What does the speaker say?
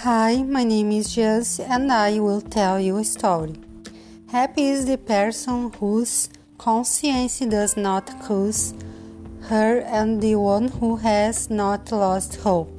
Hi, my name is Jess and I will tell you a story. Happy is the person whose conscience does not curse her and the one who has not lost hope.